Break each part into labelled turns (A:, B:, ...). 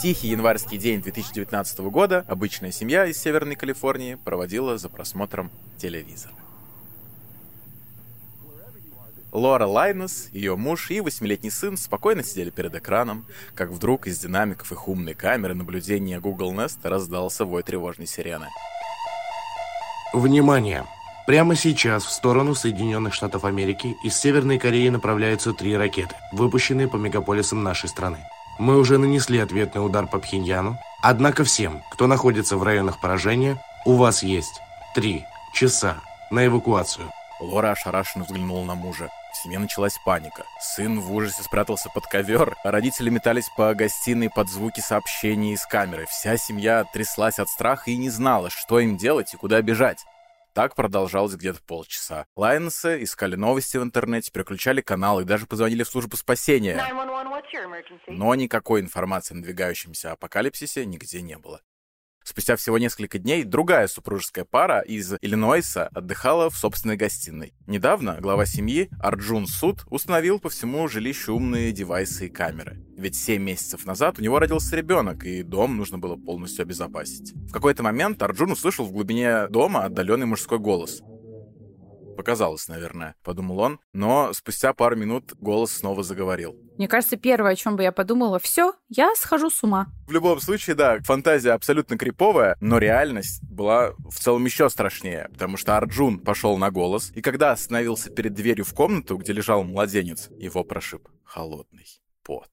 A: Тихий январский день 2019 года обычная семья из Северной Калифорнии проводила за просмотром телевизора. Лора Лайнес, ее муж и восьмилетний сын спокойно сидели перед экраном, как вдруг из динамиков их умной камеры наблюдения Google Nest раздался вой тревожной сирены.
B: Внимание! Прямо сейчас в сторону Соединенных Штатов Америки из Северной Кореи направляются три ракеты, выпущенные по мегаполисам нашей страны. Мы уже нанесли ответный удар по Пхеньяну, однако всем, кто находится в районах поражения, у вас есть три часа на эвакуацию.
A: Лора ошарашенно взглянула на мужа. В семье началась паника. Сын в ужасе спрятался под ковер, а родители метались по гостиной под звуки сообщений из камеры. Вся семья тряслась от страха и не знала, что им делать и куда бежать. Так продолжалось где-то полчаса. Лайнесы искали новости в интернете, переключали каналы и даже позвонили в службу спасения. Но никакой информации о надвигающемся апокалипсисе нигде не было. Спустя всего несколько дней другая супружеская пара из Иллинойса отдыхала в собственной гостиной. Недавно глава семьи Арджун Суд установил по всему жилищу умные девайсы и камеры. Ведь 7 месяцев назад у него родился ребенок, и дом нужно было полностью обезопасить. В какой-то момент Арджун услышал в глубине дома отдаленный мужской голос. Показалось, наверное, подумал он, но спустя пару минут голос снова заговорил.
C: Мне кажется, первое, о чем бы я подумала, все, я схожу с ума.
A: В любом случае, да, фантазия абсолютно криповая, но реальность была в целом еще страшнее, потому что Арджун пошел на голос, и когда остановился перед дверью в комнату, где лежал младенец, его прошиб холодный пот.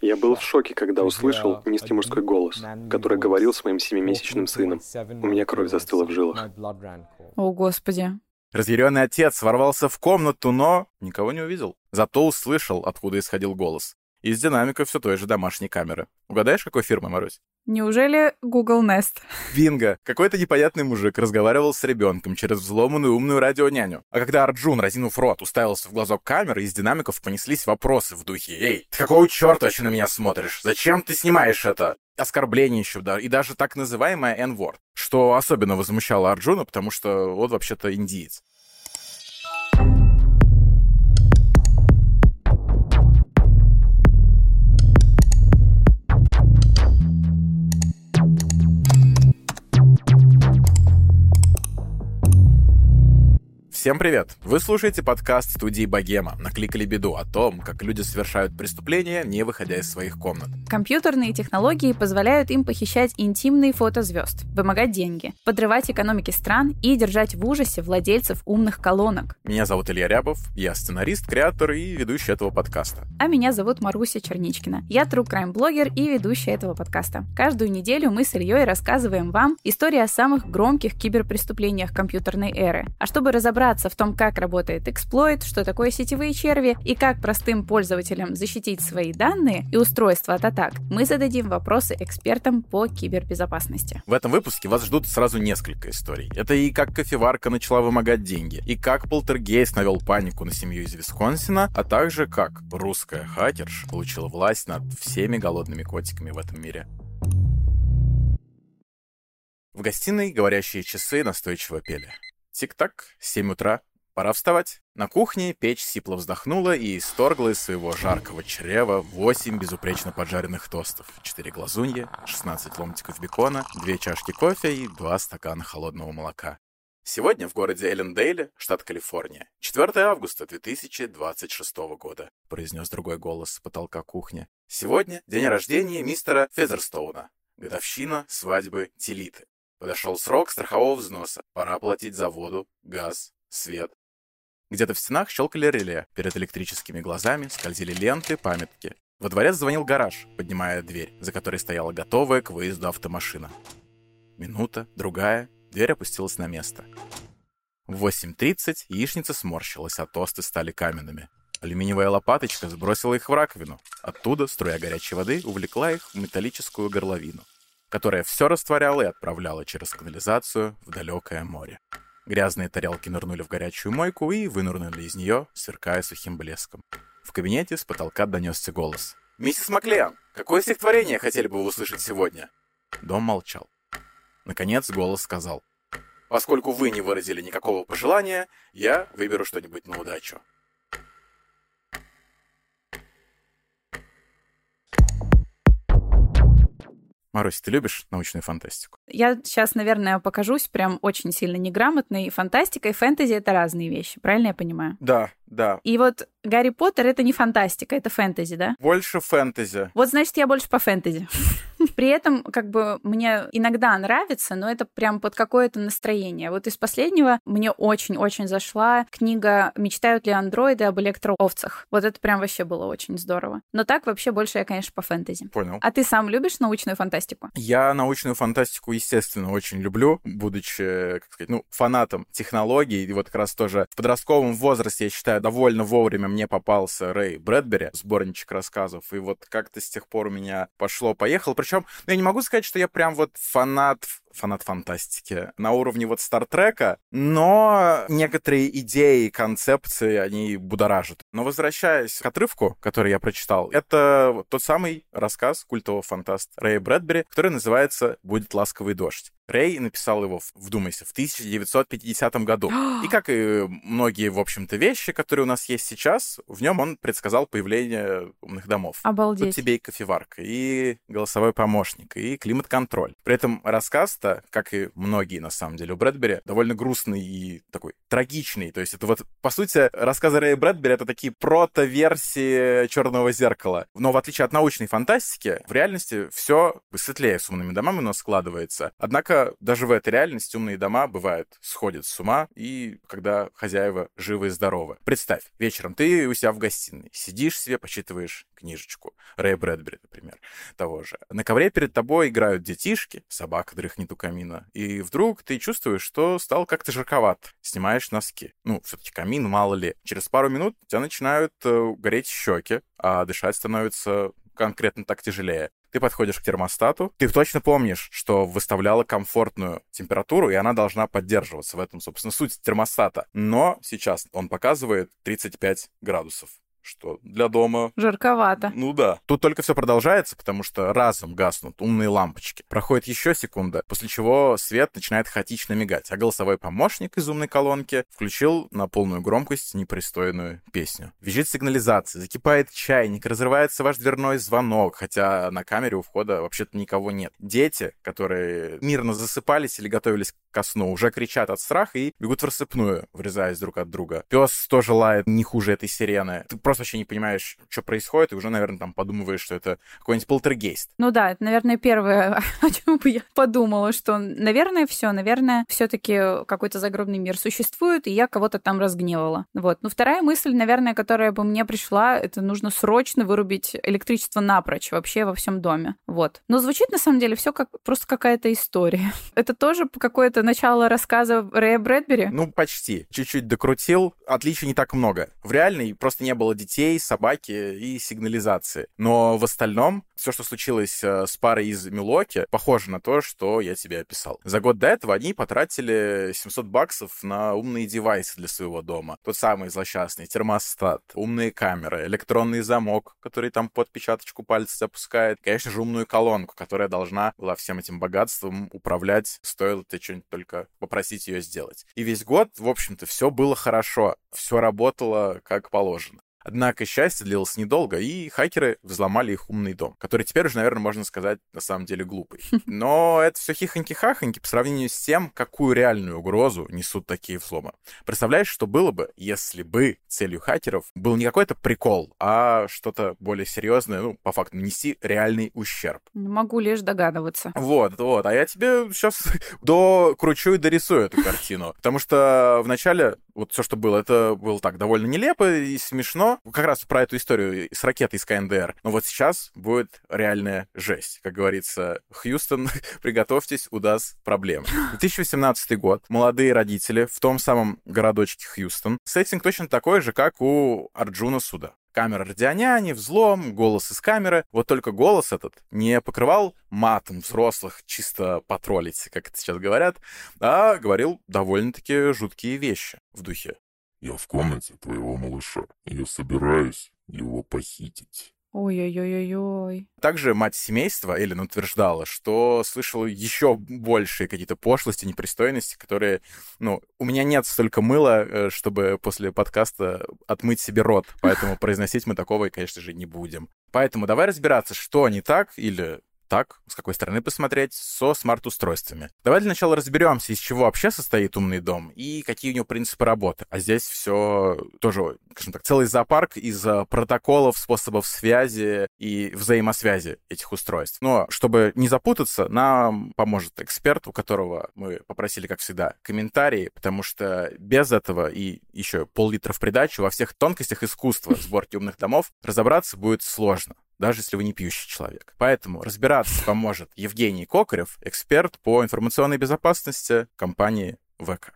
D: Я был в шоке, когда услышал низкий мужской голос, который говорил с моим семимесячным сыном. У меня кровь застыла в жилах.
C: О, Господи.
A: Разъяренный отец ворвался в комнату, но никого не увидел. Зато услышал, откуда исходил голос. Из динамика все той же домашней камеры. Угадаешь, какой фирмы, Марусь?
C: Неужели Google Nest?
A: Бинго! Какой-то непонятный мужик разговаривал с ребенком через взломанную умную радионяню. А когда Арджун, разинув рот, уставился в глазок камеры, из динамиков понеслись вопросы в духе «Эй, ты какого черта вообще на меня смотришь? Зачем ты снимаешь это?» Оскорбление еще, да, и даже так называемая N-word, что особенно возмущало Арджуна, потому что он вообще-то индиец. Всем привет! Вы слушаете подкаст студии Богема «Накликали беду» о том, как люди совершают преступления, не выходя из своих комнат.
C: Компьютерные технологии позволяют им похищать интимные фото звезд, вымогать деньги, подрывать экономики стран и держать в ужасе владельцев умных колонок.
A: Меня зовут Илья Рябов, я сценарист, креатор и ведущий этого подкаста.
C: А меня зовут Маруся Черничкина. Я true crime блогер и ведущая этого подкаста. Каждую неделю мы с Ильей рассказываем вам истории о самых громких киберпреступлениях компьютерной эры. А чтобы разобраться разобраться в том, как работает эксплойт, что такое сетевые черви и как простым пользователям защитить свои данные и устройства от атак, мы зададим вопросы экспертам по кибербезопасности.
A: В этом выпуске вас ждут сразу несколько историй. Это и как кофеварка начала вымогать деньги, и как полтергейст навел панику на семью из Висконсина, а также как русская хакерша получила власть над всеми голодными котиками в этом мире. В гостиной говорящие часы настойчиво пели. Тик-так, 7 утра. Пора вставать. На кухне печь сипло вздохнула и исторгла из своего жаркого чрева 8 безупречно поджаренных тостов, 4 глазунья, 16 ломтиков бекона, 2 чашки кофе и 2 стакана холодного молока. Сегодня в городе Эллендейле, штат Калифорния, 4 августа 2026 года, произнес другой голос с потолка кухни. Сегодня день рождения мистера Фезерстоуна, годовщина свадьбы Тилиты. Подошел срок страхового взноса. Пора платить за воду, газ, свет. Где-то в стенах щелкали реле. Перед электрическими глазами скользили ленты, памятки. Во дворе звонил гараж, поднимая дверь, за которой стояла готовая к выезду автомашина. Минута, другая, дверь опустилась на место. В 8.30 яичница сморщилась, а тосты стали каменными. Алюминиевая лопаточка сбросила их в раковину. Оттуда струя горячей воды увлекла их в металлическую горловину которая все растворяла и отправляла через канализацию в далекое море. Грязные тарелки нырнули в горячую мойку и вынырнули из нее, сверкая сухим блеском. В кабинете с потолка донесся голос. «Миссис Маклеан, какое стихотворение хотели бы вы услышать сегодня?» Дом молчал. Наконец голос сказал. «Поскольку вы не выразили никакого пожелания, я выберу что-нибудь на удачу». Марусь, ты любишь научную фантастику?
C: Я сейчас, наверное, покажусь прям очень сильно неграмотной. Фантастика и фэнтези — это разные вещи, правильно я понимаю?
A: Да, да.
C: И вот Гарри Поттер — это не фантастика, это фэнтези, да?
A: Больше фэнтези.
C: Вот, значит, я больше по фэнтези. При этом, как бы, мне иногда нравится, но это прям под какое-то настроение. Вот из последнего мне очень-очень зашла книга «Мечтают ли андроиды об электроовцах». Вот это прям вообще было очень здорово. Но так вообще больше я, конечно, по фэнтези.
A: Понял.
C: А ты сам любишь научную фантастику?
A: Я научную фантастику, естественно, очень люблю, будучи, как сказать, ну, фанатом технологий. И вот как раз тоже в подростковом возрасте, я считаю, довольно вовремя мне попался Рэй Брэдбери, сборничек рассказов. И вот как-то с тех пор у меня пошло-поехало. Причем ну, я не могу сказать, что я прям вот фанат фанат фантастики на уровне вот Стартрека, но некоторые идеи, концепции, они будоражат. Но возвращаясь к отрывку, который я прочитал, это тот самый рассказ культового фантаста Рэя Брэдбери, который называется «Будет ласковый дождь». Рэй написал его, вдумайся, в 1950 году. И как и многие, в общем-то, вещи, которые у нас есть сейчас, в нем он предсказал появление умных домов.
C: Обалдеть.
A: Тут тебе и кофеварка, и голосовой помощник, и климат-контроль. При этом рассказ часто, как и многие, на самом деле, у Брэдбери, довольно грустный и такой трагичный. То есть это вот, по сути, рассказы Рэя Брэдбери — это такие прото-версии «Черного зеркала». Но в отличие от научной фантастики, в реальности все светлее с умными домами у нас складывается. Однако даже в этой реальности умные дома, бывают, сходят с ума, и когда хозяева живы и здоровы. Представь, вечером ты у себя в гостиной, сидишь себе, почитываешь книжечку. Рэя Брэдбери, например, того же. На ковре перед тобой играют детишки, собака дрыхнет у камина. И вдруг ты чувствуешь, что стал как-то жарковат. Снимаешь носки. Ну, все-таки камин, мало ли. Через пару минут у тебя начинают э, гореть щеки, а дышать становится конкретно так тяжелее. Ты подходишь к термостату, ты точно помнишь, что выставляла комфортную температуру, и она должна поддерживаться. В этом, собственно, суть термостата. Но сейчас он показывает 35 градусов что для дома...
C: Жарковато.
A: Ну да. Тут только все продолжается, потому что разом гаснут умные лампочки. Проходит еще секунда, после чего свет начинает хаотично мигать, а голосовой помощник из умной колонки включил на полную громкость непристойную песню. Визжит сигнализация, закипает чайник, разрывается ваш дверной звонок, хотя на камере у входа вообще-то никого нет. Дети, которые мирно засыпались или готовились ко сну, уже кричат от страха и бегут в рассыпную, врезаясь друг от друга. Пес тоже лает не хуже этой сирены. Ты просто вообще не понимаешь, что происходит, и уже, наверное, там подумываешь, что это какой-нибудь полтергейст.
C: Ну да, это, наверное, первое, о чем бы я подумала, что, наверное, все, наверное, все-таки какой-то загробный мир существует, и я кого-то там разгневала. Вот. Ну, вторая мысль, наверное, которая бы мне пришла, это нужно срочно вырубить электричество напрочь вообще во всем доме. Вот. Но звучит на самом деле все как просто какая-то история. Это тоже какое-то начало рассказа Рэя Брэдбери?
A: Ну, почти. Чуть-чуть докрутил. Отличий не так много. В реальной просто не было детей, собаки и сигнализации. Но в остальном все, что случилось э, с парой из Милоки, похоже на то, что я тебе описал. За год до этого они потратили 700 баксов на умные девайсы для своего дома. Тот самый злосчастный термостат, умные камеры, электронный замок, который там под печаточку пальца запускает. Конечно же, умную колонку, которая должна была всем этим богатством управлять, стоило ты что-нибудь только попросить ее сделать. И весь год, в общем-то, все было хорошо, все работало как положено. Однако счастье длилось недолго, и хакеры взломали их умный дом, который теперь уже, наверное, можно сказать, на самом деле глупый. Но это все хихоньки-хахоньки по сравнению с тем, какую реальную угрозу несут такие взломы. Представляешь, что было бы, если бы целью хакеров был не какой-то прикол, а что-то более серьезное, ну, по факту, нанести реальный ущерб.
C: Могу лишь догадываться.
A: Вот, вот. А я тебе сейчас докручу и дорисую эту картину. Потому что вначале вот все, что было, это было так довольно нелепо и смешно. Как раз про эту историю с ракетой из КНДР. Но вот сейчас будет реальная жесть. Как говорится, Хьюстон, приготовьтесь, у нас проблемы. 2018 год. Молодые родители в том самом городочке Хьюстон. Сеттинг точно такой же, как у Арджуна Суда камера радионяни, взлом, голос из камеры. Вот только голос этот не покрывал матом взрослых, чисто потроллить, как это сейчас говорят, а говорил довольно-таки жуткие вещи в духе.
E: «Я в комнате твоего малыша, и я собираюсь его похитить».
C: Ой-ой-ой-ой-ой.
A: Также мать семейства, Эллен, утверждала, что слышала еще большие какие-то пошлости, непристойности, которые, ну, у меня нет столько мыла, э, чтобы после подкаста отмыть себе рот, поэтому произносить мы такого, конечно же, не будем. Поэтому давай разбираться, что не так или Так, с какой стороны посмотреть, со смарт-устройствами. Давай для начала разберемся, из чего вообще состоит умный дом и какие у него принципы работы. А здесь все тоже, скажем так, целый зоопарк из э, протоколов, способов связи и взаимосвязи этих устройств. Но чтобы не запутаться, нам поможет эксперт, у которого мы попросили, как всегда, комментарии, потому что без этого и еще пол-литра в придачу во всех тонкостях искусства сборки умных домов разобраться будет сложно даже если вы не пьющий человек. Поэтому разбираться поможет Евгений Кокарев, эксперт по информационной безопасности компании ВК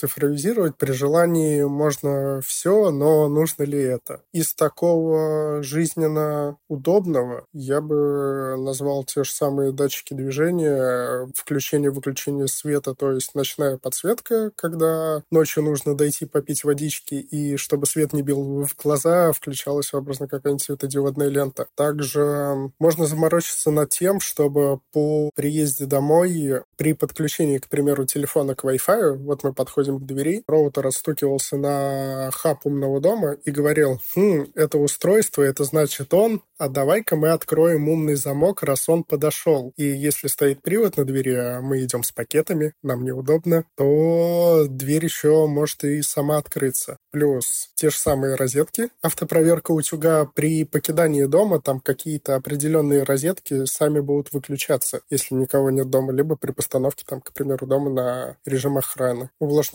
F: цифровизировать при желании можно все, но нужно ли это? Из такого жизненно удобного я бы назвал те же самые датчики движения, включение-выключение света, то есть ночная подсветка, когда ночью нужно дойти попить водички, и чтобы свет не бил в глаза, включалась образно какая-нибудь светодиодная лента. Также можно заморочиться над тем, чтобы по приезде домой при подключении, к примеру, телефона к Wi-Fi, вот мы подходим подходим к двери, роутер отстукивался на хаб умного дома и говорил, хм, это устройство, это значит он, а давай-ка мы откроем умный замок, раз он подошел. И если стоит привод на двери, а мы идем с пакетами, нам неудобно, то дверь еще может и сама открыться. Плюс те же самые розетки, автопроверка утюга при покидании дома, там какие-то определенные розетки сами будут выключаться, если никого нет дома, либо при постановке, там, к примеру, дома на режим охраны.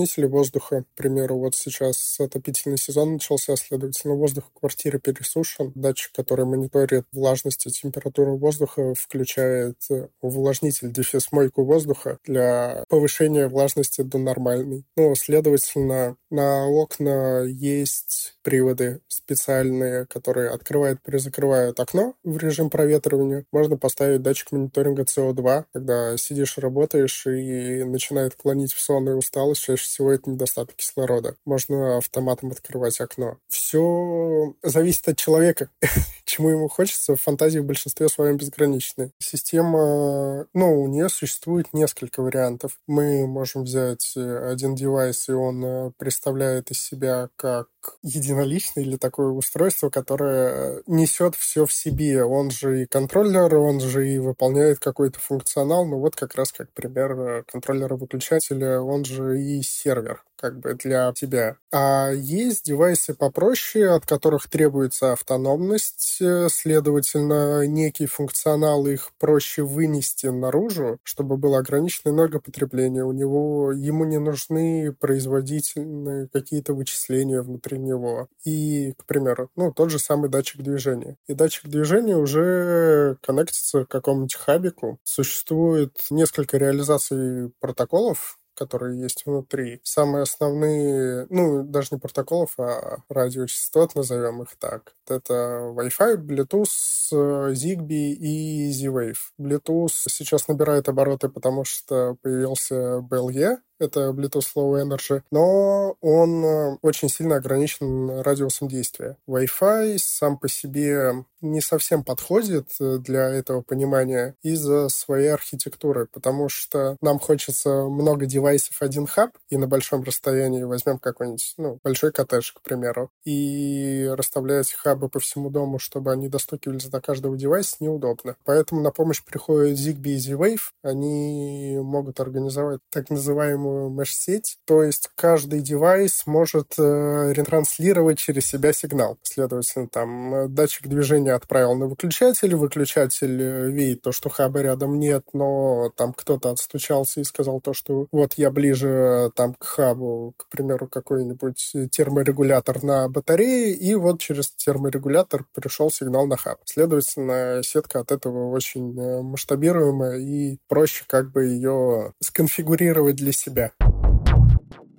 F: Увлажнители воздуха, к примеру, вот сейчас отопительный сезон начался, следовательно, воздух в квартире пересушен, датчик, который мониторит мониторит влажность и температуру воздуха, включает э, увлажнитель, дефис мойку воздуха для повышения влажности до нормальной. Ну, следовательно, на окна есть приводы специальные, которые открывают, перезакрывают окно в режим проветривания. Можно поставить датчик мониторинга СО2, когда сидишь, работаешь и начинает клонить в сон и усталость. Чаще всего это недостаток кислорода. Можно автоматом открывать окно. Все зависит от человека, чему ему хочется. Фантазии в большинстве своем безграничны. Система, ну, у нее существует несколько вариантов. Мы можем взять э, один девайс, и он э, представляет из себя как единоличный или такое устройство, которое несет все в себе. Он же и контроллер, он же и выполняет какой-то функционал. Ну вот как раз как пример контроллера-выключателя, он же и сервер как бы для тебя. А есть девайсы попроще, от которых требуется автономность, следовательно, некий функционал их проще вынести наружу, чтобы было ограниченное энергопотребление. У него, ему не нужны производительные какие-то вычисления внутри него. И, к примеру, ну, тот же самый датчик движения. И датчик движения уже коннектится к какому-нибудь хабику. Существует несколько реализаций протоколов, которые есть внутри. Самые основные, ну, даже не протоколов, а радиочастот, назовем их так. Это Wi-Fi, Bluetooth, Zigbee и Z-Wave. Bluetooth сейчас набирает обороты, потому что появился BLE, это Bluetooth Low Energy, но он э, очень сильно ограничен радиусом действия. Wi-Fi сам по себе не совсем подходит э, для этого понимания из-за своей архитектуры, потому что нам хочется много девайсов, один хаб, и на большом расстоянии возьмем какой-нибудь, ну, большой коттедж, к примеру, и расставлять хабы по всему дому, чтобы они достукивались до каждого девайса, неудобно. Поэтому на помощь приходит Zigbee и Z-Wave. Они могут организовать так называемую меш-сеть, то есть каждый девайс может э, ретранслировать через себя сигнал. Следовательно, там э, датчик движения отправил на выключатель, выключатель э, видит то, что хаба рядом нет, но там кто-то отстучался и сказал то, что вот я ближе э, там к хабу, к примеру, какой-нибудь терморегулятор на батарее, и вот через терморегулятор пришел сигнал на хаб. Следовательно, сетка от этого очень масштабируемая и проще как бы ее сконфигурировать для себя.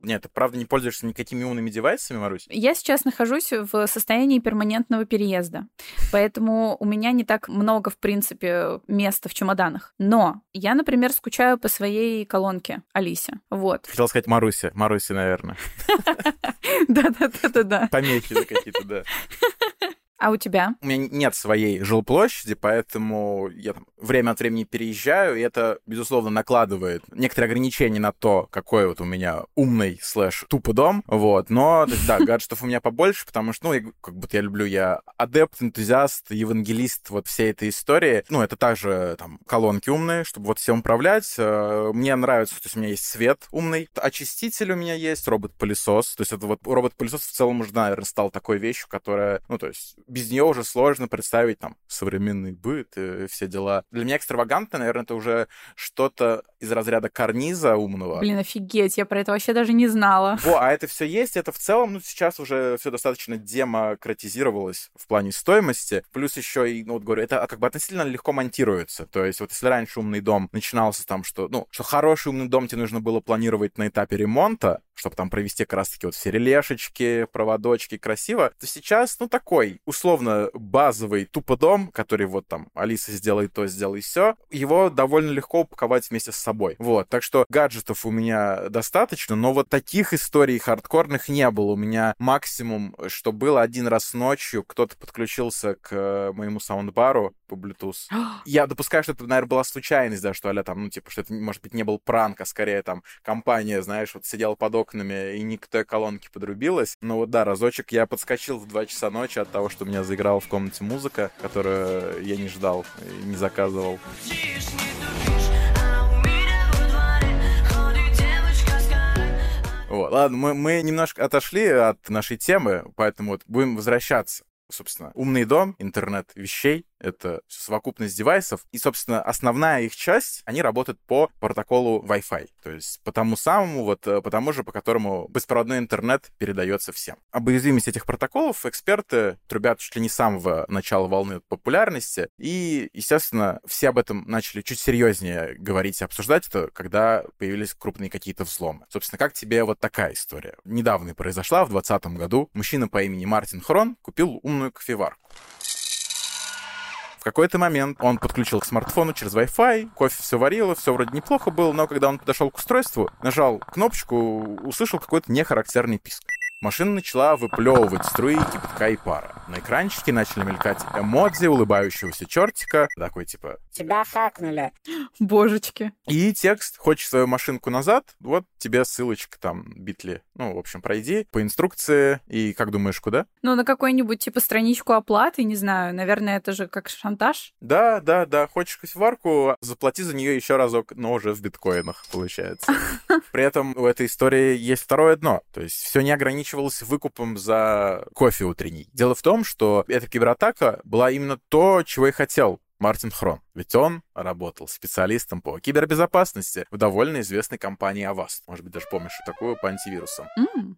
A: Нет, ты правда не пользуешься никакими умными девайсами, Марусь?
C: Я сейчас нахожусь в состоянии перманентного переезда, поэтому у меня не так много, в принципе, места в чемоданах. Но я, например, скучаю по своей колонке Алисе. Вот.
A: Хотел сказать Маруся. Маруся, наверное.
C: Да-да-да-да-да.
A: Помехи какие-то, да.
C: А у тебя?
A: У меня нет своей жилплощади, поэтому я там время от времени переезжаю, и это, безусловно, накладывает некоторые ограничения на то, какой вот у меня умный слэш тупо дом, вот. Но, да, гаджетов у меня побольше, потому что, ну, как будто я люблю, я адепт, энтузиаст, евангелист вот всей этой истории. Ну, это также там колонки умные, чтобы вот всем управлять. Э, мне нравится, то есть у меня есть свет умный, очиститель у меня есть, робот-пылесос. То есть это вот робот-пылесос в целом уже, наверное, стал такой вещью, которая, ну, то есть без нее уже сложно представить там современный быт и все дела. Для меня экстравагантно, наверное, это уже что-то из разряда карниза умного.
C: Блин, офигеть, я про это вообще даже не знала.
A: О, а это все есть, это в целом, ну, сейчас уже все достаточно демократизировалось в плане стоимости. Плюс еще и, ну, вот говорю, это как бы относительно легко монтируется. То есть вот если раньше умный дом начинался там, что, ну, что хороший умный дом тебе нужно было планировать на этапе ремонта, чтобы там провести как раз-таки вот все релешечки, проводочки красиво, то сейчас, ну, такой условно базовый тупо дом, который вот там Алиса сделай то, сделай все, его довольно легко упаковать вместе с собой. Вот, так что гаджетов у меня достаточно, но вот таких историй хардкорных не было. У меня максимум, что было один раз ночью, кто-то подключился к моему саундбару по Bluetooth. Я допускаю, что это, наверное, была случайность, да, что, аля, там, ну, типа, что это, может быть, не был пранк, а скорее, там, компания, знаешь, вот сидела под окнами и не к той колонке подрубилась. Но вот, да, разочек я подскочил в 2 часа ночи от того, что у меня заиграла в комнате музыка, которую я не ждал и не заказывал. Вот. Ладно, мы, мы немножко отошли от нашей темы, поэтому вот будем возвращаться собственно, умный дом, интернет вещей, это совокупность девайсов. И, собственно, основная их часть, они работают по протоколу Wi-Fi. То есть по тому самому, вот э, по тому же, по которому беспроводной интернет передается всем. Об уязвимости этих протоколов эксперты трубят чуть ли не с самого начала волны популярности. И, естественно, все об этом начали чуть серьезнее говорить и обсуждать это, когда появились крупные какие-то взломы. Собственно, как тебе вот такая история? Недавно произошла, в 2020 году. Мужчина по имени Мартин Хрон купил умную кофеварку какой-то момент он подключил к смартфону через Wi-Fi, кофе все варило, все вроде неплохо было, но когда он подошел к устройству, нажал кнопочку, услышал какой-то нехарактерный писк. Машина начала выплевывать струи кипятка и пара. На экранчике начали мелькать эмодзи улыбающегося чертика, такой типа
G: «Тебя хакнули».
C: Божечки.
A: И текст «Хочешь свою машинку назад? Вот тебе ссылочка там, битли. Ну, в общем, пройди по инструкции. И как думаешь, куда?
C: Ну, на какую-нибудь типа страничку оплаты, не знаю. Наверное, это же как шантаж.
A: Да, да, да. Хочешь кофеварку, заплати за нее еще разок, но уже в биткоинах, получается. При этом у этой истории есть второе дно. То есть все не ограничено ограничивалась выкупом за кофе утренний. Дело в том, что эта кибератака была именно то, чего и хотел Мартин Хрон. Ведь он работал специалистом по кибербезопасности в довольно известной компании Avast. Может быть, даже помнишь такую по антивирусам. Mm.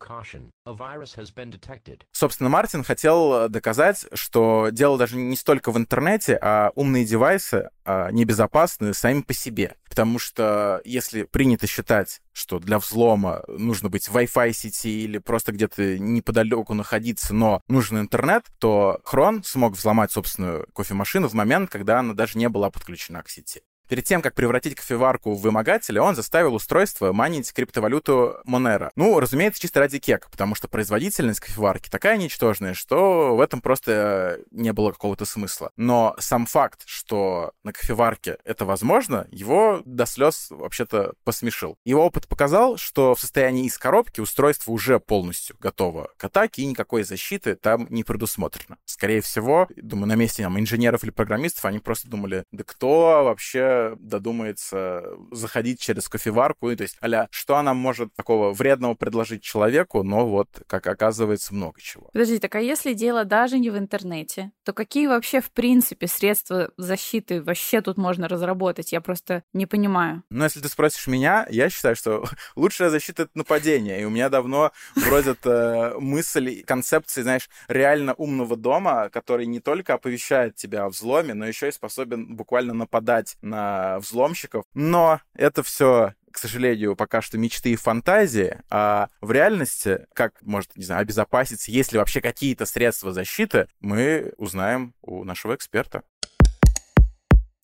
A: Собственно, Мартин хотел доказать, что дело даже не столько в интернете, а умные девайсы а, небезопасны сами по себе. Потому что если принято считать, что для взлома нужно быть в Wi-Fi сети или просто где-то неподалеку находиться, но нужен интернет, то Хрон смог взломать собственную кофемашину в момент, когда она даже не была подключена к сети. Перед тем, как превратить кофеварку в вымогателя, он заставил устройство манить криптовалюту Monero. Ну, разумеется, чисто ради кека, потому что производительность кофеварки такая ничтожная, что в этом просто не было какого-то смысла. Но сам факт, что на кофеварке это возможно, его до слез вообще-то посмешил. Его опыт показал, что в состоянии из коробки устройство уже полностью готово к атаке, и никакой защиты там не предусмотрено. Скорее всего, думаю, на месте там, инженеров или программистов они просто думали, да кто вообще додумается заходить через кофеварку, и, то есть, аля, что она может такого вредного предложить человеку, но вот, как оказывается, много чего.
C: Подожди, так а если дело даже не в интернете, то какие вообще, в принципе, средства защиты вообще тут можно разработать? Я просто не понимаю.
A: Ну, если ты спросишь меня, я считаю, что лучшая защита — это нападение, и у меня давно бродят э, мысли, концепции, знаешь, реально умного дома, который не только оповещает тебя о взломе, но еще и способен буквально нападать на взломщиков. Но это все к сожалению, пока что мечты и фантазии, а в реальности, как, может, не знаю, обезопаситься, есть ли вообще какие-то средства защиты, мы узнаем у нашего эксперта.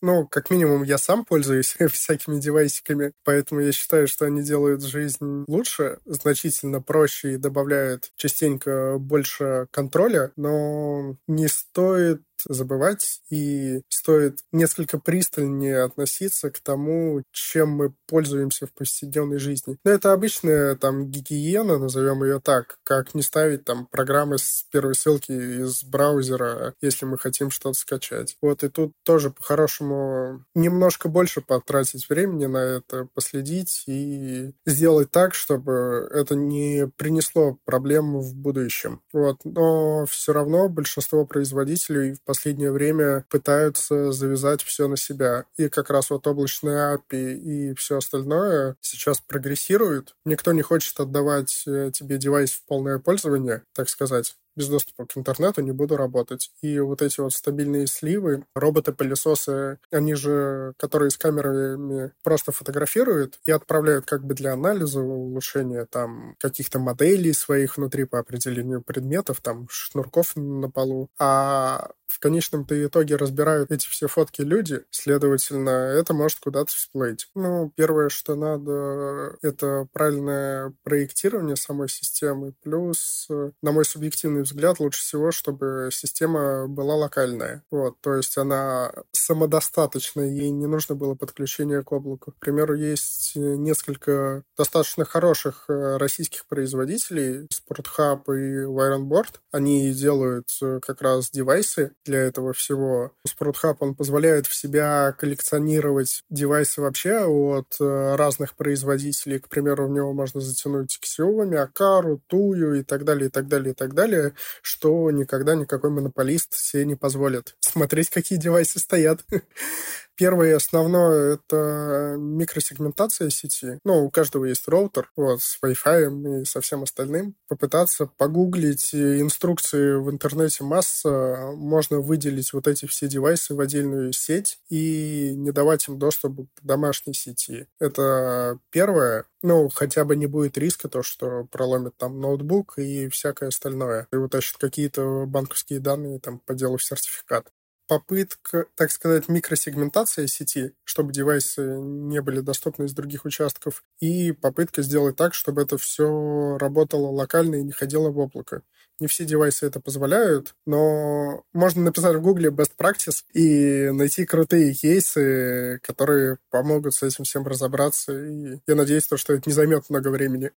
F: Ну, как минимум, я сам пользуюсь всякими девайсиками, поэтому я считаю, что они делают жизнь лучше, значительно проще и добавляют частенько больше контроля, но не стоит забывать и стоит несколько пристальнее относиться к тому, чем мы пользуемся в повседневной жизни. Но это обычная там гигиена, назовем ее так, как не ставить там программы с первой ссылки из браузера, если мы хотим что-то скачать. Вот и тут тоже по-хорошему немножко больше потратить времени на это, последить и сделать так, чтобы это не принесло проблем в будущем. Вот. Но все равно большинство производителей последнее время пытаются завязать все на себя. И как раз вот облачные API и все остальное сейчас прогрессирует. Никто не хочет отдавать э, тебе девайс в полное пользование, так сказать без доступа к интернету не буду работать. И вот эти вот стабильные сливы, роботы-пылесосы, они же, которые с камерами просто фотографируют и отправляют как бы для анализа, улучшения там каких-то моделей своих внутри по определению предметов, там шнурков на полу. А в конечном-то итоге разбирают эти все фотки люди, следовательно, это может куда-то всплыть. Ну, первое, что надо, это правильное проектирование самой системы, плюс, на мой субъективный взгляд, лучше всего, чтобы система была локальная. Вот, то есть она самодостаточная, ей не нужно было подключение к облаку. К примеру, есть несколько достаточно хороших э, российских производителей, SportHub и Wirenboard. Они делают э, как раз девайсы для этого всего. SportHub, он позволяет в себя коллекционировать девайсы вообще от э, разных производителей. К примеру, в него можно затянуть Xiaomi, Акару, Тую и так далее, и так далее, и так далее, что никогда никакой монополист себе не позволит. Смотреть, какие девайсы стоят. Первое и основное — это микросегментация сети. Ну, у каждого есть роутер, вот, с Wi-Fi и со всем остальным. Попытаться погуглить инструкции в интернете масса, можно выделить вот эти все девайсы в отдельную сеть и не давать им доступ к домашней сети. Это первое. Ну, хотя бы не будет риска то, что проломит там ноутбук и всякое остальное. И утащит какие-то банковские данные там по делу сертификат попытка, так сказать, микросегментации сети, чтобы девайсы не были доступны из других участков, и попытка сделать так, чтобы это все работало локально и не ходило в облако. Не все девайсы это позволяют, но можно написать в Гугле best practice и найти крутые кейсы, которые помогут с этим всем разобраться. И я надеюсь, что это не займет много времени.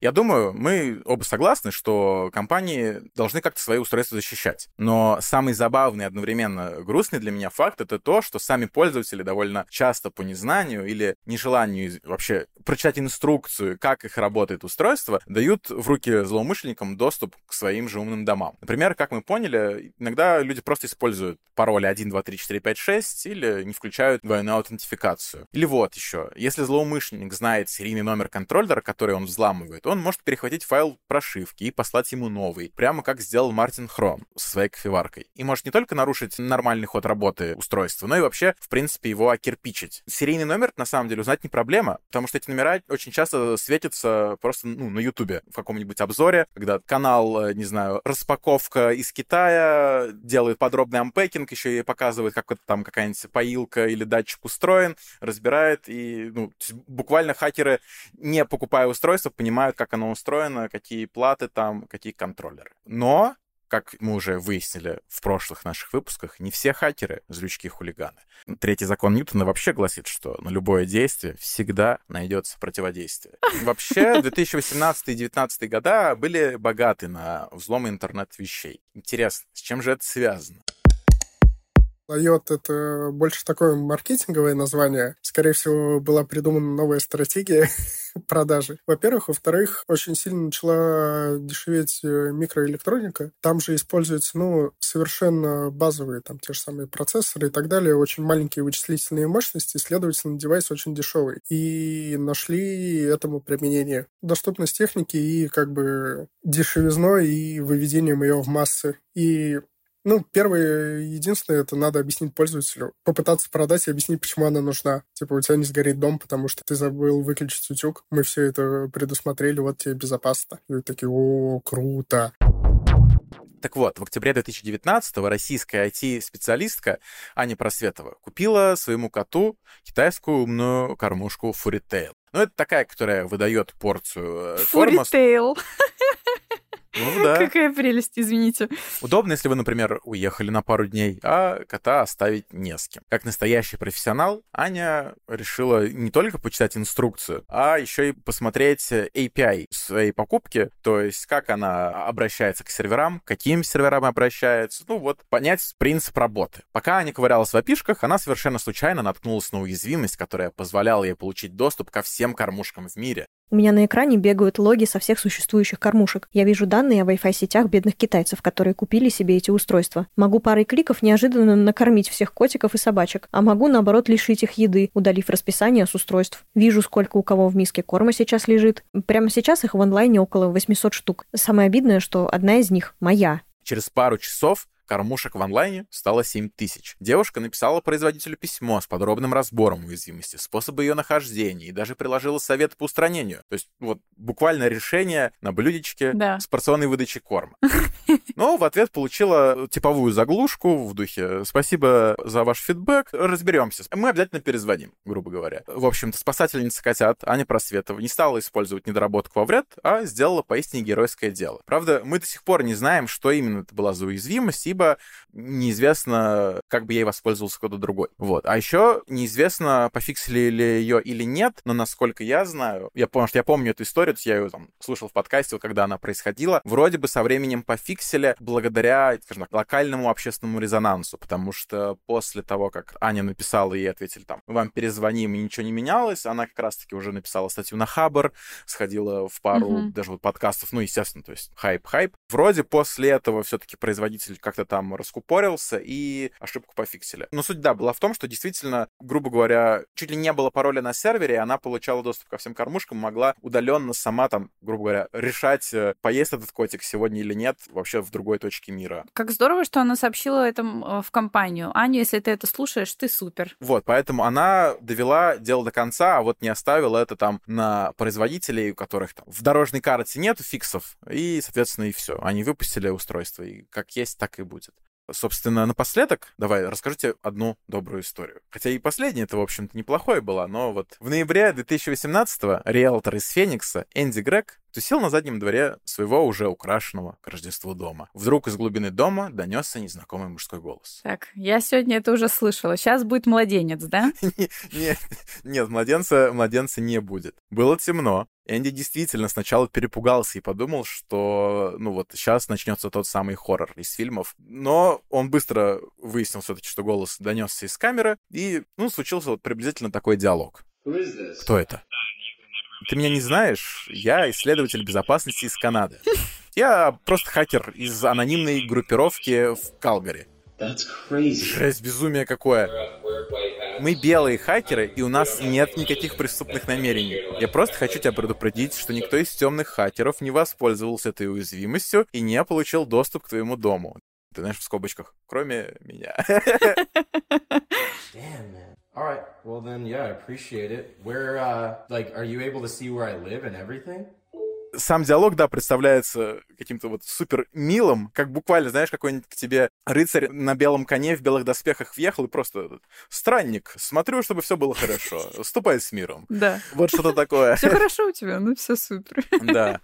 A: Я думаю, мы оба согласны, что компании должны как-то свои устройства защищать. Но самый забавный одновременно грустный для меня факт — это то, что сами пользователи довольно часто по незнанию или нежеланию вообще прочитать инструкцию, как их работает устройство, дают в руки злоумышленникам доступ к своим же умным домам. Например, как мы поняли, иногда люди просто используют пароли 1, 2, 3, 4, 5, 6 или не включают двойную аутентификацию. Или вот еще, если злоумышленник знает серийный номер контроллера, который он взламывает, он может перехватить файл прошивки и послать ему новый, прямо как сделал Мартин Хром со своей кофеваркой. И может не только нарушить нормальный ход работы устройства, но и вообще, в принципе, его окирпичить. Серийный номер, на самом деле, узнать не проблема, потому что эти номера очень часто светятся просто ну, на Ютубе, в каком-нибудь обзоре, когда канал, э, не знаю, распаковка из Китая, делает подробный ампекинг, еще и показывает, как вот там какая-нибудь поилка или датчик устроен, разбирает, и ну, буквально хакеры, не покупая устройство, понимают, как оно устроено, какие платы там, какие контроллеры. Но как мы уже выяснили в прошлых наших выпусках, не все хакеры — злючки-хулиганы. Третий закон Ньютона вообще гласит, что на любое действие всегда найдется противодействие. Вообще, 2018 и 2019 года были богаты на взломы интернет-вещей. Интересно, с чем же это связано?
F: IOT — это больше такое маркетинговое название. Скорее всего, была придумана новая стратегия продажи. Во-первых. Во-вторых, очень сильно начала дешеветь э, микроэлектроника. Там же используются, ну, совершенно базовые, там, те же самые процессоры и так далее, очень маленькие вычислительные мощности, следовательно, девайс очень дешевый. И нашли этому применение. Доступность техники и, как бы, дешевизной и выведением ее в массы. И ну, первое, единственное, это надо объяснить пользователю. Попытаться продать и объяснить, почему она нужна. Типа, у тебя не сгорит дом, потому что ты забыл выключить утюг. Мы все это предусмотрели, вот тебе безопасно. И такие, о, круто.
A: Так вот, в октябре 2019-го российская IT-специалистка Аня Просветова купила своему коту китайскую умную кормушку Furitail. Ну, это такая, которая выдает порцию э, корма.
C: Furitail.
A: Ну да.
C: Какая прелесть, извините.
A: Удобно, если вы, например, уехали на пару дней, а кота оставить не с кем. Как настоящий профессионал, Аня решила не только почитать инструкцию, а еще и посмотреть API своей покупки, то есть как она обращается к серверам, каким серверам обращается, ну вот понять принцип работы. Пока Аня ковырялась в опишках, она совершенно случайно наткнулась на уязвимость, которая позволяла ей получить доступ ко всем кормушкам в мире.
G: У меня на экране бегают логи со всех существующих кормушек. Я вижу данные о Wi-Fi сетях бедных китайцев, которые купили себе эти устройства. Могу парой кликов неожиданно накормить всех котиков и собачек, а могу, наоборот, лишить их еды, удалив расписание с устройств. Вижу, сколько у кого в миске корма сейчас лежит. Прямо сейчас их в онлайне около 800 штук. Самое обидное, что одна из них моя.
A: Через пару часов кормушек в онлайне стало 7 тысяч. Девушка написала производителю письмо с подробным разбором уязвимости, способы ее нахождения и даже приложила совет по устранению. То есть вот буквально решение на блюдечке да. с порционной выдачей корма. Но в ответ получила типовую заглушку в духе «Спасибо за ваш фидбэк, разберемся. Мы обязательно перезвоним», грубо говоря. В общем-то, спасательница котят Аня Просветова не стала использовать недоработку во вред, а сделала поистине геройское дело. Правда, мы до сих пор не знаем, что именно это была за уязвимость, и либо неизвестно, как бы ей воспользовался кто-то другой. Вот. А еще неизвестно, пофиксили ли ее или нет, но насколько я знаю, я помню, что я помню эту историю, то есть я ее там слушал в подкасте, когда она происходила, вроде бы со временем пофиксили благодаря, скажем так, локальному общественному резонансу, потому что после того, как Аня написала и ответили там, вам перезвоним, и ничего не менялось, она как раз-таки уже написала статью на Хабр, сходила в пару mm-hmm. даже вот подкастов, ну, естественно, то есть хайп-хайп. Вроде после этого все-таки производитель как-то там раскупорился и ошибку пофиксили. Но суть, да, была в том, что действительно, грубо говоря, чуть ли не было пароля на сервере, и она получала доступ ко всем кормушкам, могла удаленно сама там, грубо говоря, решать, э, поесть этот котик сегодня или нет, вообще в другой точке мира.
C: Как здорово, что она сообщила это э, в компанию. Аню, если ты это слушаешь, ты супер.
A: Вот, поэтому она довела дело до конца, а вот не оставила это там на производителей, у которых там в дорожной карте нет фиксов, и, соответственно, и все. Они выпустили устройство, и как есть, так и будет. Собственно, напоследок, давай, расскажите одну добрую историю. Хотя и последняя это, в общем-то, неплохое была, но вот в ноябре 2018-го риэлтор из Феникса Энди Грег тусил на заднем дворе своего уже украшенного к Рождеству дома. Вдруг из глубины дома донесся незнакомый мужской голос.
C: Так, я сегодня это уже слышала. Сейчас будет младенец, да?
A: Нет, нет, младенца, младенца не будет. Было темно, Энди действительно сначала перепугался и подумал, что, ну вот, сейчас начнется тот самый хоррор из фильмов. Но он быстро выяснил все-таки, что голос донесся из камеры, и, ну, случился вот приблизительно такой диалог. Кто это? Ты меня не знаешь? Я исследователь безопасности из Канады. Я просто хакер из анонимной группировки в Калгари. Жесть, безумие какое. Мы белые хакеры, и у нас нет никаких преступных намерений. Я просто хочу тебя предупредить, что никто из темных хакеров не воспользовался этой уязвимостью и не получил доступ к твоему дому. Ты знаешь, в скобочках, кроме меня. All right. Well, then, yeah, I appreciate it. Where, uh, like, are you able to see where I live and everything? сам диалог, да, представляется каким-то вот супер милым, как буквально, знаешь, какой-нибудь к тебе рыцарь на белом коне в белых доспехах въехал и просто странник, смотрю, чтобы все было хорошо, ступай с миром.
C: Да.
A: Вот что-то такое.
C: Все хорошо у тебя, ну все супер.
A: Да.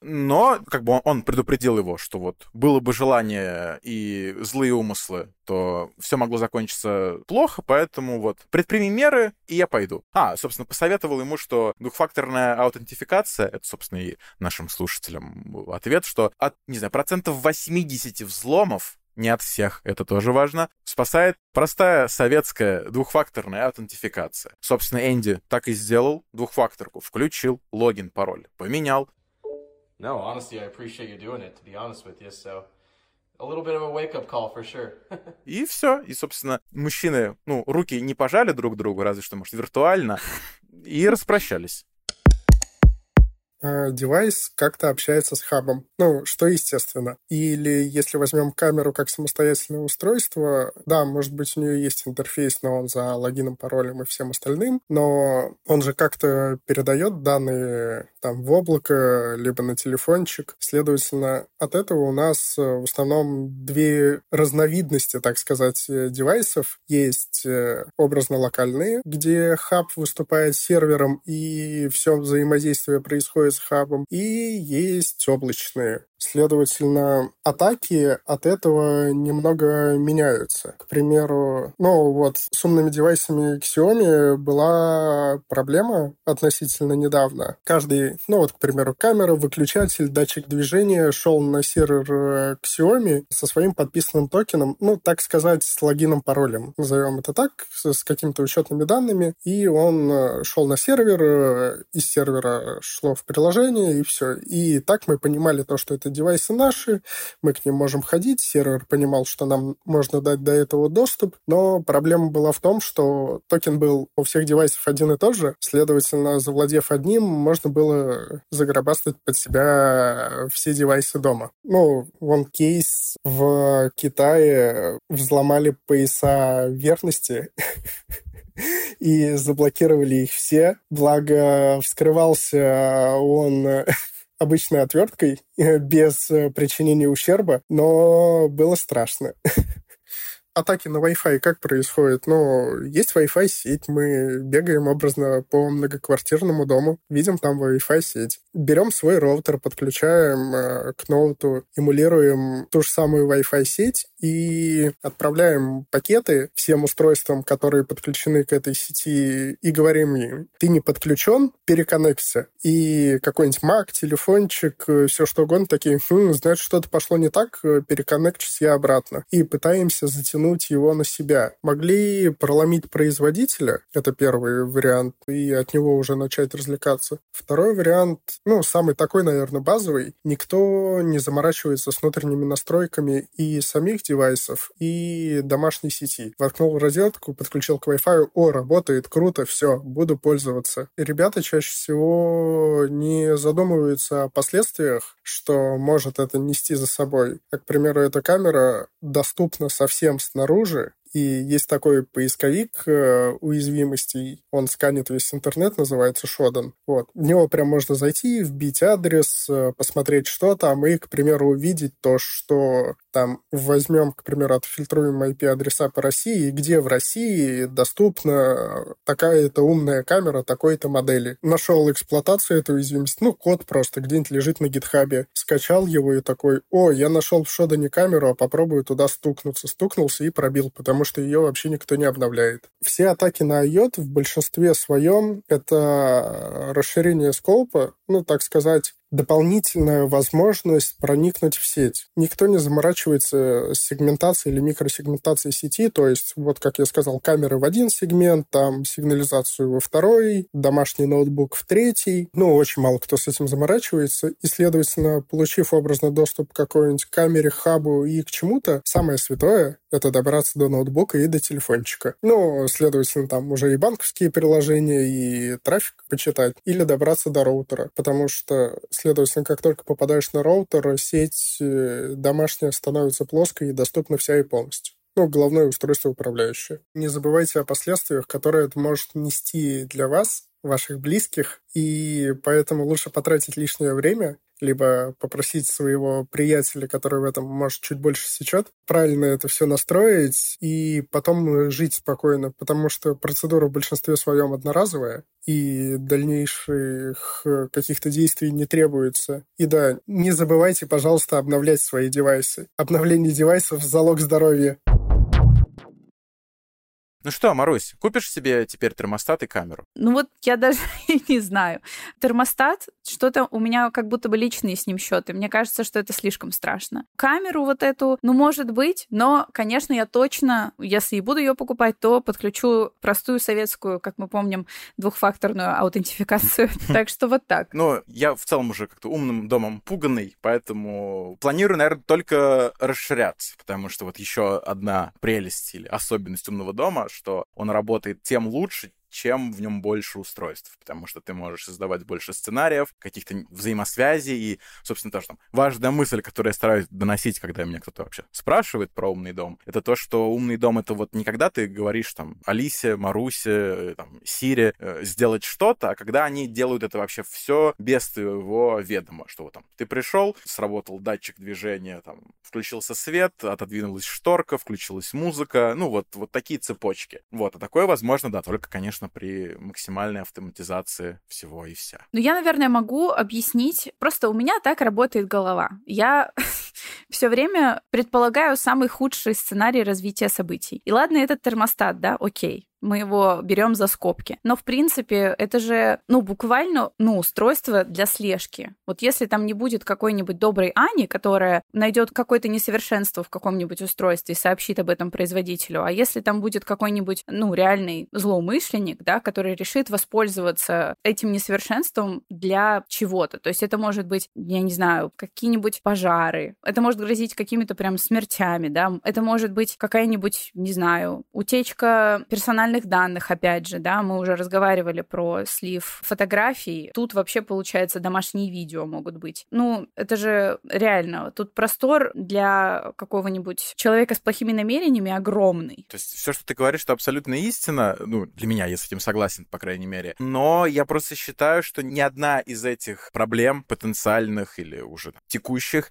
A: Но как бы он предупредил его, что вот было бы желание и злые умыслы, то все могло закончиться плохо, поэтому вот предприми меры, и я пойду. А, собственно, посоветовал ему, что двухфакторная аутентификация, это, собственно, и нашим слушателям ответ, что от, не знаю, процентов 80 взломов не от всех, это тоже важно, спасает простая советская двухфакторная аутентификация. Собственно, Энди так и сделал, двухфакторку включил, логин, пароль поменял, No, honestly, I appreciate you doing it, to be honest with you, so... A little bit of a wake-up call for sure. и все. И, собственно, мужчины, ну, руки не пожали друг другу, разве что, может, виртуально, и распрощались.
F: Э, девайс как-то общается с хабом. Ну, что естественно. Или если возьмем камеру как самостоятельное устройство, да, может быть, у нее есть интерфейс, но он за логином, паролем и всем остальным, но он же как-то передает данные там в облако, либо на телефончик. Следовательно, от этого у нас э, в основном две разновидности, так сказать, э, девайсов. Есть образно-локальные, где хаб выступает сервером, и все взаимодействие происходит с хабом. И есть облачные, Следовательно, атаки от этого немного меняются. К примеру, ну вот с умными девайсами Xiaomi была проблема относительно недавно. Каждый, ну вот, к примеру, камера, выключатель, датчик движения шел на сервер Xiaomi со своим подписанным токеном, ну, так сказать, с логином, паролем, назовем это так, с какими-то учетными данными, и он э, шел на сервер, э, из сервера шло в приложение, и все. И так мы понимали то, что это это девайсы наши, мы к ним можем ходить, сервер понимал, что нам можно дать до этого доступ, но проблема была в том, что токен был у всех девайсов один и тот же, следовательно, завладев одним, можно было загробастать под себя все девайсы дома. Ну, вон кейс в Китае взломали пояса верности, и заблокировали их все. Благо, вскрывался он обычной отверткой без э, причинения ущерба, но было страшно. атаки на Wi-Fi как происходят? Ну, есть Wi-Fi сеть, мы бегаем образно по многоквартирному дому, видим там Wi-Fi сеть. Берем свой роутер, подключаем э, к ноуту, эмулируем ту же самую Wi-Fi сеть и отправляем пакеты всем устройствам, которые подключены к этой сети, и говорим им, ты не подключен, переконнекться. И какой-нибудь Mac, телефончик, э, все что угодно, такие, хм, значит, что-то пошло не так, э, переконнекчусь я обратно. И пытаемся затянуть потянуть его на себя. Могли проломить производителя, это первый вариант, и от него уже начать развлекаться. Второй вариант, ну, самый такой, наверное, базовый. Никто не заморачивается с внутренними настройками и самих девайсов, и домашней сети. Воткнул розетку, подключил к Wi-Fi, о, работает, круто, все, буду пользоваться. И ребята чаще всего не задумываются о последствиях, что может это нести за собой. Как, к примеру, эта камера доступна совсем с снаружи, и есть такой поисковик э, уязвимостей, он сканит весь интернет, называется Shodan. Вот. В него прям можно зайти, вбить адрес, э, посмотреть, что там, и, к примеру, увидеть то, что там возьмем, к примеру, отфильтруем IP-адреса по России, где в России доступна такая-то умная камера такой-то модели. Нашел эксплуатацию этой уязвимости, ну, код просто где-нибудь лежит на гитхабе, скачал его и такой, о, я нашел в Шодане камеру, а попробую туда стукнуться. Стукнулся и пробил, потому что ее вообще никто не обновляет. Все атаки на IOT в большинстве своем это расширение скопа, ну, так сказать, дополнительная возможность проникнуть в сеть. Никто не заморачивается с сегментацией или микросегментацией сети, то есть, вот как я сказал, камеры в один сегмент, там сигнализацию во второй, домашний ноутбук в третий. Ну, очень мало кто с этим заморачивается, и, следовательно, получив образный доступ к какой-нибудь камере, хабу и к чему-то, самое святое — это добраться до ноутбука и до телефончика. Ну, следовательно, там уже и банковские приложения, и трафик почитать, или добраться до роутера, потому что Следовательно, как только попадаешь на роутер, сеть э, домашняя становится плоской и доступна вся и полностью. Ну, головное устройство управляющее. Не забывайте о последствиях, которые это может нести для вас, ваших близких, и поэтому лучше потратить лишнее время либо попросить своего приятеля, который в этом, может, чуть больше сечет, правильно это все настроить и потом жить спокойно, потому что процедура в большинстве своем одноразовая, и дальнейших каких-то действий не требуется. И да, не забывайте, пожалуйста, обновлять свои девайсы. Обновление девайсов – залог здоровья.
A: Ну что, Марусь, купишь себе теперь термостат и камеру?
C: Ну вот я даже не знаю. Термостат, что-то у меня как будто бы личные с ним счеты. Мне кажется, что это слишком страшно. Камеру вот эту, ну может быть, но, конечно, я точно, если и буду ее покупать, то подключу простую советскую, как мы помним, двухфакторную аутентификацию. Так что вот так.
A: Ну, я в целом уже как-то умным домом пуганный, поэтому планирую, наверное, только расширяться, потому что вот еще одна прелесть или особенность умного дома, что он работает тем лучше, чем в нем больше устройств, потому что ты можешь создавать больше сценариев, каких-то взаимосвязей, и, собственно, тоже там важная мысль, которую я стараюсь доносить, когда меня кто-то вообще спрашивает про умный дом, это то, что умный дом — это вот не когда ты говоришь там Алисе, Марусе, э, там, Сире э, сделать что-то, а когда они делают это вообще все без твоего ведома, что вот там ты пришел, сработал датчик движения, там, включился свет, отодвинулась шторка, включилась музыка, ну вот, вот такие цепочки. Вот, а такое возможно, да, только, конечно, при максимальной автоматизации всего и вся.
C: Ну, я, наверное, могу объяснить. Просто у меня так работает голова. Я все время предполагаю самый худший сценарий развития событий. И ладно, этот термостат, да, окей мы его берем за скобки. Но, в принципе, это же, ну, буквально, ну, устройство для слежки. Вот если там не будет какой-нибудь доброй Ани, которая найдет какое-то несовершенство в каком-нибудь устройстве и сообщит об этом производителю, а если там будет какой-нибудь, ну, реальный злоумышленник, да, который решит воспользоваться этим несовершенством для чего-то. То есть это может быть, я не знаю, какие-нибудь пожары, это может грозить какими-то прям смертями, да, это может быть какая-нибудь, не знаю, утечка персональных данных, опять же, да, мы уже разговаривали про слив фотографий. Тут вообще, получается, домашние видео могут быть. Ну, это же реально, тут простор для какого-нибудь человека с плохими намерениями огромный.
A: То есть все, что ты говоришь, это абсолютно истина, ну, для меня, я с этим согласен, по крайней мере. Но я просто считаю, что ни одна из этих проблем потенциальных или уже текущих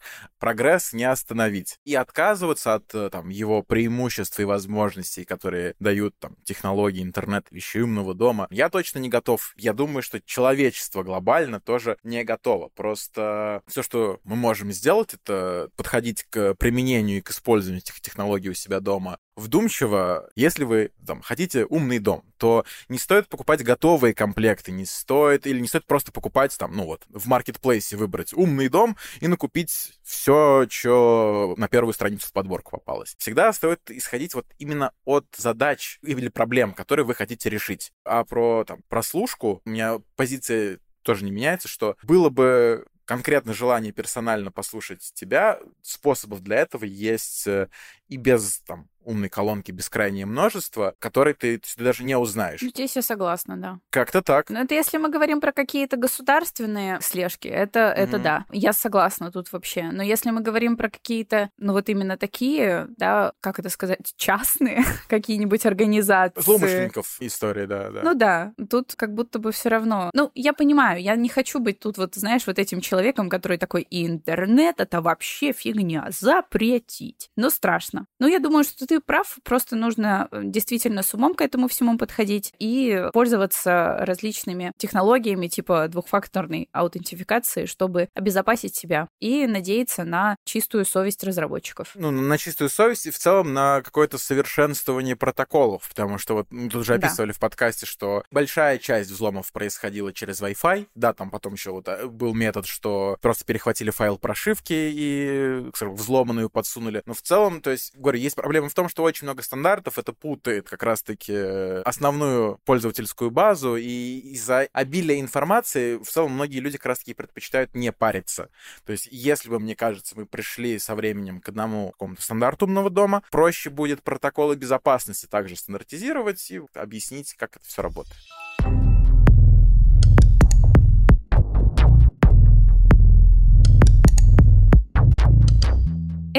A: прогресс не остановить. И отказываться от э, там, его преимуществ и возможностей, которые дают там, технологии интернет вещей, умного дома. Я точно не готов. Я думаю, что человечество глобально тоже не готово. Просто все, что мы можем сделать, это подходить к применению и к использованию этих технологий у себя дома вдумчиво. Если вы там, хотите умный дом, то не стоит покупать готовые комплекты, не стоит, или не стоит просто покупать там, ну вот, в маркетплейсе выбрать умный дом и накупить все, что на первую страницу в подборку попалось. Всегда стоит исходить вот именно от задач или проблем, которые вы хотите решить. А про там, прослушку у меня позиция тоже не меняется, что было бы конкретно желание персонально послушать тебя, способов для этого есть э, и без там умной колонки бескрайнее множество, которые ты, ты даже не узнаешь.
C: Ну, здесь я согласна, да.
A: Как-то так.
C: Но это если мы говорим про какие-то государственные слежки, это, mm-hmm. это да. Я согласна тут вообще. Но если мы говорим про какие-то, ну вот именно такие, да, как это сказать, частные какие-нибудь организации.
A: Злоумышленников истории, да, да.
C: Ну да, тут как будто бы все равно. Ну, я понимаю, я не хочу быть тут вот, знаешь, вот этим человеком, который такой, интернет это вообще фигня, запретить. Но страшно. Ну, я думаю, что ты прав, просто нужно э, действительно с умом к этому всему подходить и пользоваться различными технологиями типа двухфакторной аутентификации, чтобы обезопасить себя и надеяться на чистую совесть разработчиков.
A: Ну, на чистую совесть и в целом на какое-то совершенствование протоколов, потому что вот мы тут уже описывали да. в подкасте, что большая часть взломов происходила через Wi-Fi, да, там потом еще вот э, был метод, что просто перехватили файл прошивки и взломанную подсунули, но в целом, то есть, говорю, есть проблема в том, что очень много стандартов, это путает как раз-таки э, основную пользовательскую базу, и из-за обилия информации в целом многие люди как раз-таки предпочитают не париться. То есть, если бы, мне кажется, мы пришли со временем к одному какому-то стандарту умного дома, проще будет протоколы безопасности также стандартизировать и объяснить, как это все работает.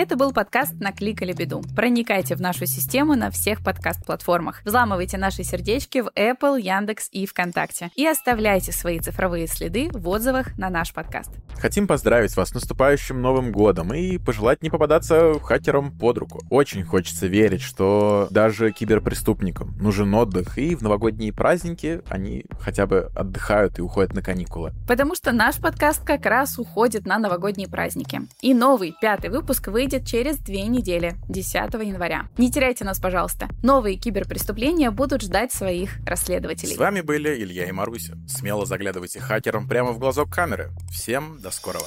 C: Это был подкаст «Накликали беду». Проникайте в нашу систему на всех подкаст-платформах. Взламывайте наши сердечки в Apple, Яндекс и ВКонтакте. И оставляйте свои цифровые следы в отзывах на наш подкаст.
A: Хотим поздравить вас с наступающим Новым годом и пожелать не попадаться хакерам под руку. Очень хочется верить, что даже киберпреступникам нужен отдых, и в новогодние праздники они хотя бы отдыхают и уходят на каникулы.
C: Потому что наш подкаст как раз уходит на новогодние праздники. И новый, пятый выпуск выйдет выйдет через две недели, 10 января. Не теряйте нас, пожалуйста. Новые киберпреступления будут ждать своих расследователей.
A: С вами были Илья и Маруся. Смело заглядывайте хакерам прямо в глазок камеры. Всем до скорого.